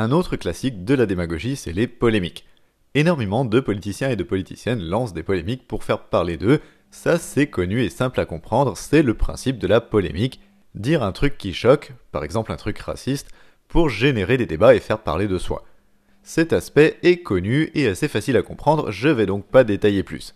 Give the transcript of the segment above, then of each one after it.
Un autre classique de la démagogie, c'est les polémiques. Énormément de politiciens et de politiciennes lancent des polémiques pour faire parler d'eux. Ça, c'est connu et simple à comprendre, c'est le principe de la polémique. Dire un truc qui choque, par exemple un truc raciste, pour générer des débats et faire parler de soi. Cet aspect est connu et assez facile à comprendre, je vais donc pas détailler plus.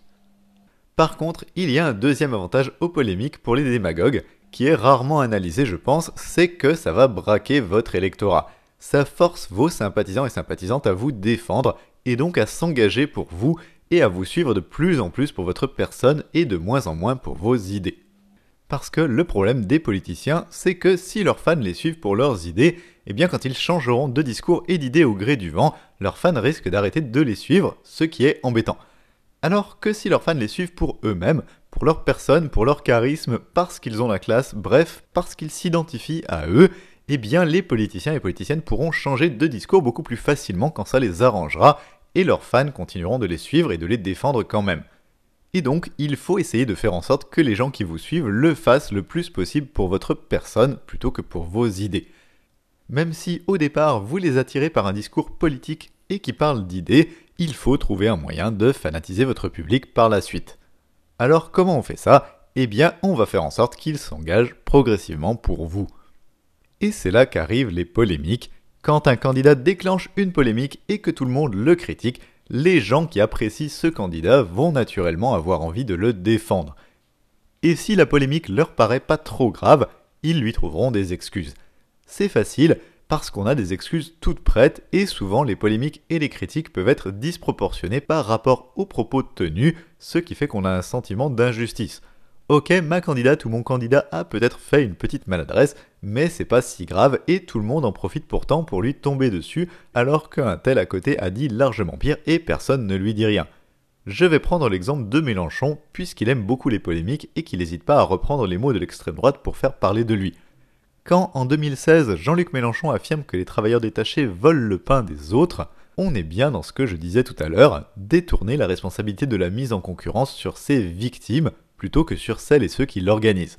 Par contre, il y a un deuxième avantage aux polémiques pour les démagogues, qui est rarement analysé je pense, c'est que ça va braquer votre électorat. Ça force vos sympathisants et sympathisantes à vous défendre et donc à s'engager pour vous et à vous suivre de plus en plus pour votre personne et de moins en moins pour vos idées. Parce que le problème des politiciens, c'est que si leurs fans les suivent pour leurs idées, eh bien quand ils changeront de discours et d'idées au gré du vent, leurs fans risquent d'arrêter de les suivre, ce qui est embêtant. Alors que si leurs fans les suivent pour eux-mêmes, pour leur personne, pour leur charisme, parce qu'ils ont la classe, bref, parce qu'ils s'identifient à eux, eh bien les politiciens et politiciennes pourront changer de discours beaucoup plus facilement quand ça les arrangera, et leurs fans continueront de les suivre et de les défendre quand même. Et donc, il faut essayer de faire en sorte que les gens qui vous suivent le fassent le plus possible pour votre personne plutôt que pour vos idées. Même si au départ vous les attirez par un discours politique et qui parle d'idées, il faut trouver un moyen de fanatiser votre public par la suite. Alors comment on fait ça? Eh bien on va faire en sorte qu'il s'engage progressivement pour vous. Et c'est là qu'arrivent les polémiques. Quand un candidat déclenche une polémique et que tout le monde le critique, les gens qui apprécient ce candidat vont naturellement avoir envie de le défendre. Et si la polémique leur paraît pas trop grave, ils lui trouveront des excuses. C'est facile parce qu'on a des excuses toutes prêtes et souvent les polémiques et les critiques peuvent être disproportionnées par rapport aux propos tenus, ce qui fait qu'on a un sentiment d'injustice. Ok, ma candidate ou mon candidat a peut-être fait une petite maladresse, mais c'est pas si grave et tout le monde en profite pourtant pour lui tomber dessus, alors qu'un tel à côté a dit largement pire et personne ne lui dit rien. Je vais prendre l'exemple de Mélenchon, puisqu'il aime beaucoup les polémiques et qu'il n'hésite pas à reprendre les mots de l'extrême droite pour faire parler de lui. Quand en 2016 Jean-Luc Mélenchon affirme que les travailleurs détachés volent le pain des autres, on est bien dans ce que je disais tout à l'heure, détourner la responsabilité de la mise en concurrence sur ses victimes plutôt que sur celles et ceux qui l'organisent.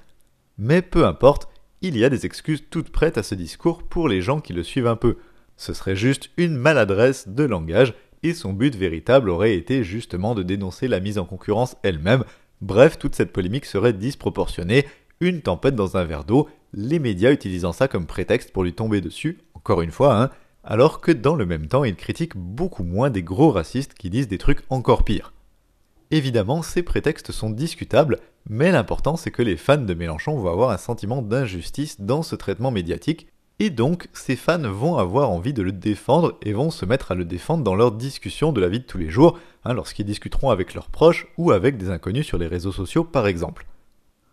Mais peu importe, il y a des excuses toutes prêtes à ce discours pour les gens qui le suivent un peu. Ce serait juste une maladresse de langage et son but véritable aurait été justement de dénoncer la mise en concurrence elle-même. Bref, toute cette polémique serait disproportionnée, une tempête dans un verre d'eau, les médias utilisant ça comme prétexte pour lui tomber dessus, encore une fois, hein, alors que dans le même temps, ils critiquent beaucoup moins des gros racistes qui disent des trucs encore pires. Évidemment, ces prétextes sont discutables, mais l'important c'est que les fans de Mélenchon vont avoir un sentiment d'injustice dans ce traitement médiatique, et donc ces fans vont avoir envie de le défendre et vont se mettre à le défendre dans leurs discussions de la vie de tous les jours, hein, lorsqu'ils discuteront avec leurs proches ou avec des inconnus sur les réseaux sociaux par exemple.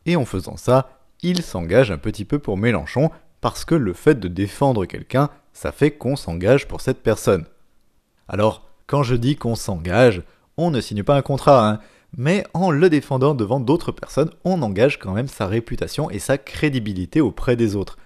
Et en faisant ça, ils s'engagent un petit peu pour Mélenchon, parce que le fait de défendre quelqu'un, ça fait qu'on s'engage pour cette personne. Alors, quand je dis qu'on s'engage, on ne signe pas un contrat, hein, mais en le défendant devant d'autres personnes, on engage quand même sa réputation et sa crédibilité auprès des autres.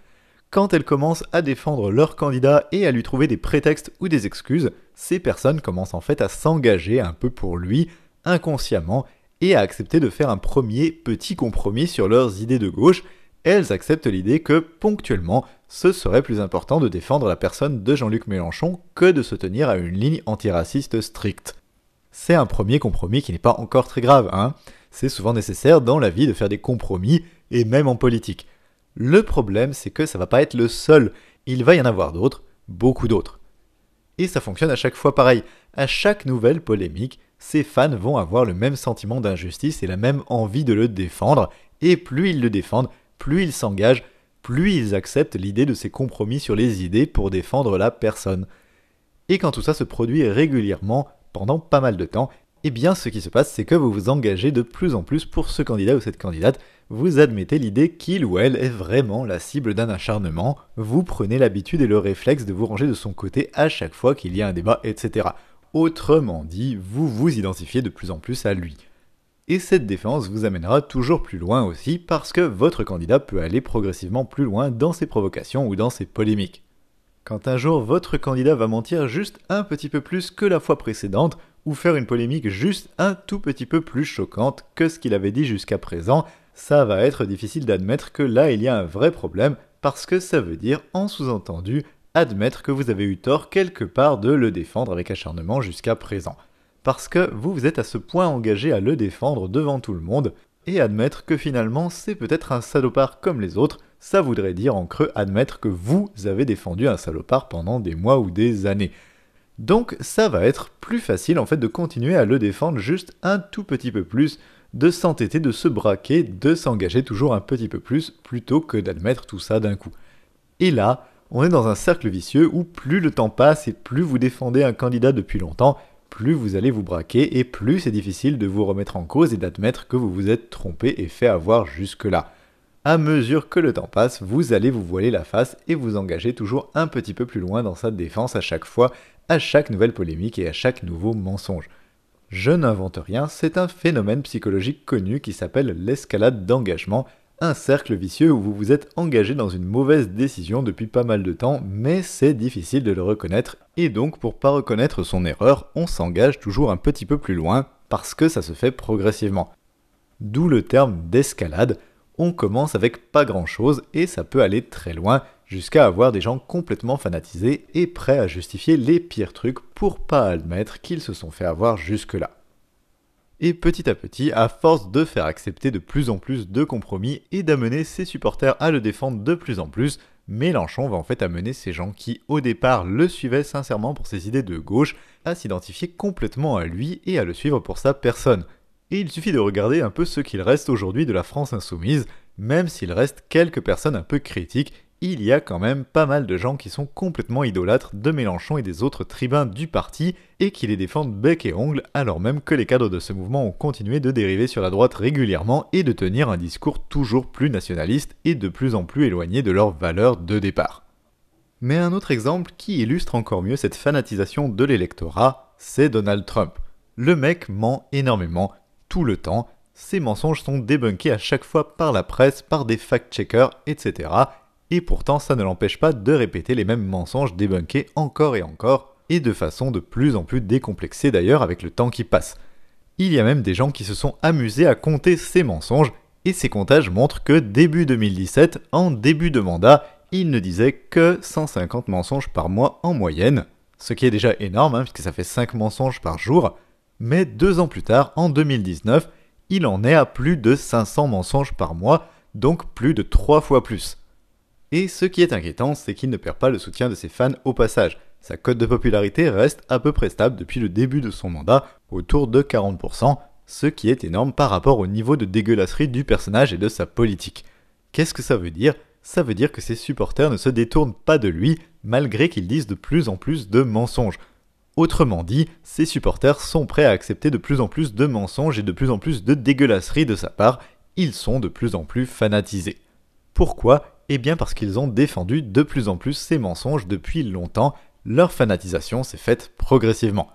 Quand elles commencent à défendre leur candidat et à lui trouver des prétextes ou des excuses, ces personnes commencent en fait à s'engager un peu pour lui, inconsciemment, et à accepter de faire un premier petit compromis sur leurs idées de gauche, elles acceptent l'idée que, ponctuellement, ce serait plus important de défendre la personne de Jean-Luc Mélenchon que de se tenir à une ligne antiraciste stricte c'est un premier compromis qui n'est pas encore très grave, hein. C'est souvent nécessaire dans la vie de faire des compromis, et même en politique. Le problème, c'est que ça va pas être le seul. Il va y en avoir d'autres, beaucoup d'autres. Et ça fonctionne à chaque fois pareil. À chaque nouvelle polémique, ces fans vont avoir le même sentiment d'injustice et la même envie de le défendre, et plus ils le défendent, plus ils s'engagent, plus ils acceptent l'idée de ces compromis sur les idées pour défendre la personne. Et quand tout ça se produit régulièrement, pendant pas mal de temps, eh bien ce qui se passe c'est que vous vous engagez de plus en plus pour ce candidat ou cette candidate, vous admettez l'idée qu'il ou elle est vraiment la cible d'un acharnement, vous prenez l'habitude et le réflexe de vous ranger de son côté à chaque fois qu'il y a un débat, etc. Autrement dit, vous vous identifiez de plus en plus à lui. Et cette défense vous amènera toujours plus loin aussi parce que votre candidat peut aller progressivement plus loin dans ses provocations ou dans ses polémiques. Quand un jour votre candidat va mentir juste un petit peu plus que la fois précédente, ou faire une polémique juste un tout petit peu plus choquante que ce qu'il avait dit jusqu'à présent, ça va être difficile d'admettre que là il y a un vrai problème, parce que ça veut dire en sous-entendu admettre que vous avez eu tort quelque part de le défendre avec acharnement jusqu'à présent. Parce que vous vous êtes à ce point engagé à le défendre devant tout le monde, et admettre que finalement c'est peut-être un salopard comme les autres, ça voudrait dire en creux admettre que vous avez défendu un salopard pendant des mois ou des années. Donc ça va être plus facile en fait de continuer à le défendre juste un tout petit peu plus, de s'entêter, de se braquer, de s'engager toujours un petit peu plus, plutôt que d'admettre tout ça d'un coup. Et là, on est dans un cercle vicieux où plus le temps passe et plus vous défendez un candidat depuis longtemps, plus vous allez vous braquer et plus c'est difficile de vous remettre en cause et d'admettre que vous vous êtes trompé et fait avoir jusque-là. À mesure que le temps passe, vous allez vous voiler la face et vous engager toujours un petit peu plus loin dans sa défense à chaque fois, à chaque nouvelle polémique et à chaque nouveau mensonge. Je n'invente rien, c'est un phénomène psychologique connu qui s'appelle l'escalade d'engagement, un cercle vicieux où vous vous êtes engagé dans une mauvaise décision depuis pas mal de temps, mais c'est difficile de le reconnaître, et donc pour pas reconnaître son erreur, on s'engage toujours un petit peu plus loin, parce que ça se fait progressivement. D'où le terme d'escalade, on commence avec pas grand chose et ça peut aller très loin, jusqu'à avoir des gens complètement fanatisés et prêts à justifier les pires trucs pour pas admettre qu'ils se sont fait avoir jusque-là. Et petit à petit, à force de faire accepter de plus en plus de compromis et d'amener ses supporters à le défendre de plus en plus, Mélenchon va en fait amener ces gens qui au départ le suivaient sincèrement pour ses idées de gauche à s'identifier complètement à lui et à le suivre pour sa personne. Et il suffit de regarder un peu ce qu'il reste aujourd'hui de la France insoumise, même s'il reste quelques personnes un peu critiques il y a quand même pas mal de gens qui sont complètement idolâtres de Mélenchon et des autres tribuns du parti et qui les défendent bec et ongle alors même que les cadres de ce mouvement ont continué de dériver sur la droite régulièrement et de tenir un discours toujours plus nationaliste et de plus en plus éloigné de leurs valeurs de départ. Mais un autre exemple qui illustre encore mieux cette fanatisation de l'électorat, c'est Donald Trump. Le mec ment énormément, tout le temps, ses mensonges sont débunkés à chaque fois par la presse, par des fact-checkers, etc et pourtant ça ne l'empêche pas de répéter les mêmes mensonges débunkés encore et encore, et de façon de plus en plus décomplexée d'ailleurs avec le temps qui passe. Il y a même des gens qui se sont amusés à compter ces mensonges, et ces comptages montrent que début 2017, en début de mandat, il ne disait que 150 mensonges par mois en moyenne, ce qui est déjà énorme hein, puisque ça fait 5 mensonges par jour, mais deux ans plus tard, en 2019, il en est à plus de 500 mensonges par mois, donc plus de 3 fois plus. Et ce qui est inquiétant, c'est qu'il ne perd pas le soutien de ses fans au passage. Sa cote de popularité reste à peu près stable depuis le début de son mandat, autour de 40%, ce qui est énorme par rapport au niveau de dégueulasserie du personnage et de sa politique. Qu'est-ce que ça veut dire? Ça veut dire que ses supporters ne se détournent pas de lui, malgré qu'ils disent de plus en plus de mensonges. Autrement dit, ses supporters sont prêts à accepter de plus en plus de mensonges et de plus en plus de dégueulasserie de sa part, ils sont de plus en plus fanatisés. Pourquoi? Eh bien parce qu'ils ont défendu de plus en plus ces mensonges depuis longtemps, leur fanatisation s'est faite progressivement.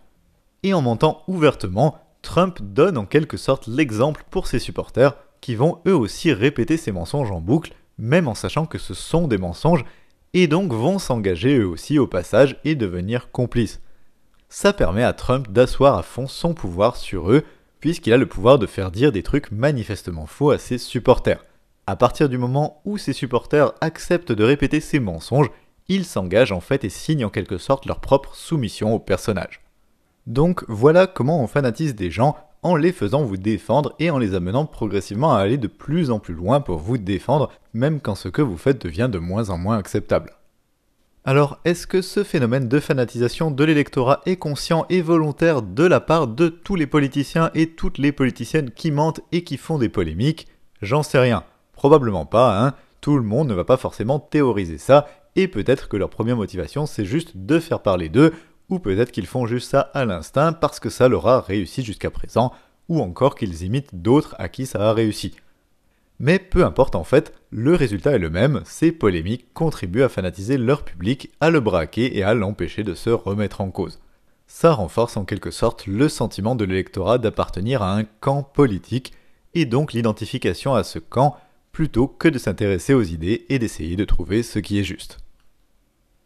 Et en mentant ouvertement, Trump donne en quelque sorte l'exemple pour ses supporters qui vont eux aussi répéter ces mensonges en boucle, même en sachant que ce sont des mensonges, et donc vont s'engager eux aussi au passage et devenir complices. Ça permet à Trump d'asseoir à fond son pouvoir sur eux, puisqu'il a le pouvoir de faire dire des trucs manifestement faux à ses supporters. À partir du moment où ses supporters acceptent de répéter ces mensonges, ils s'engagent en fait et signent en quelque sorte leur propre soumission au personnage. Donc voilà comment on fanatise des gens en les faisant vous défendre et en les amenant progressivement à aller de plus en plus loin pour vous défendre, même quand ce que vous faites devient de moins en moins acceptable. Alors, est-ce que ce phénomène de fanatisation de l'électorat est conscient et volontaire de la part de tous les politiciens et toutes les politiciennes qui mentent et qui font des polémiques? J'en sais rien. Probablement pas, hein. Tout le monde ne va pas forcément théoriser ça, et peut-être que leur première motivation c'est juste de faire parler d'eux, ou peut-être qu'ils font juste ça à l'instinct parce que ça leur a réussi jusqu'à présent, ou encore qu'ils imitent d'autres à qui ça a réussi. Mais peu importe en fait, le résultat est le même, ces polémiques contribuent à fanatiser leur public, à le braquer et à l'empêcher de se remettre en cause. Ça renforce en quelque sorte le sentiment de l'électorat d'appartenir à un camp politique, et donc l'identification à ce camp plutôt que de s'intéresser aux idées et d'essayer de trouver ce qui est juste.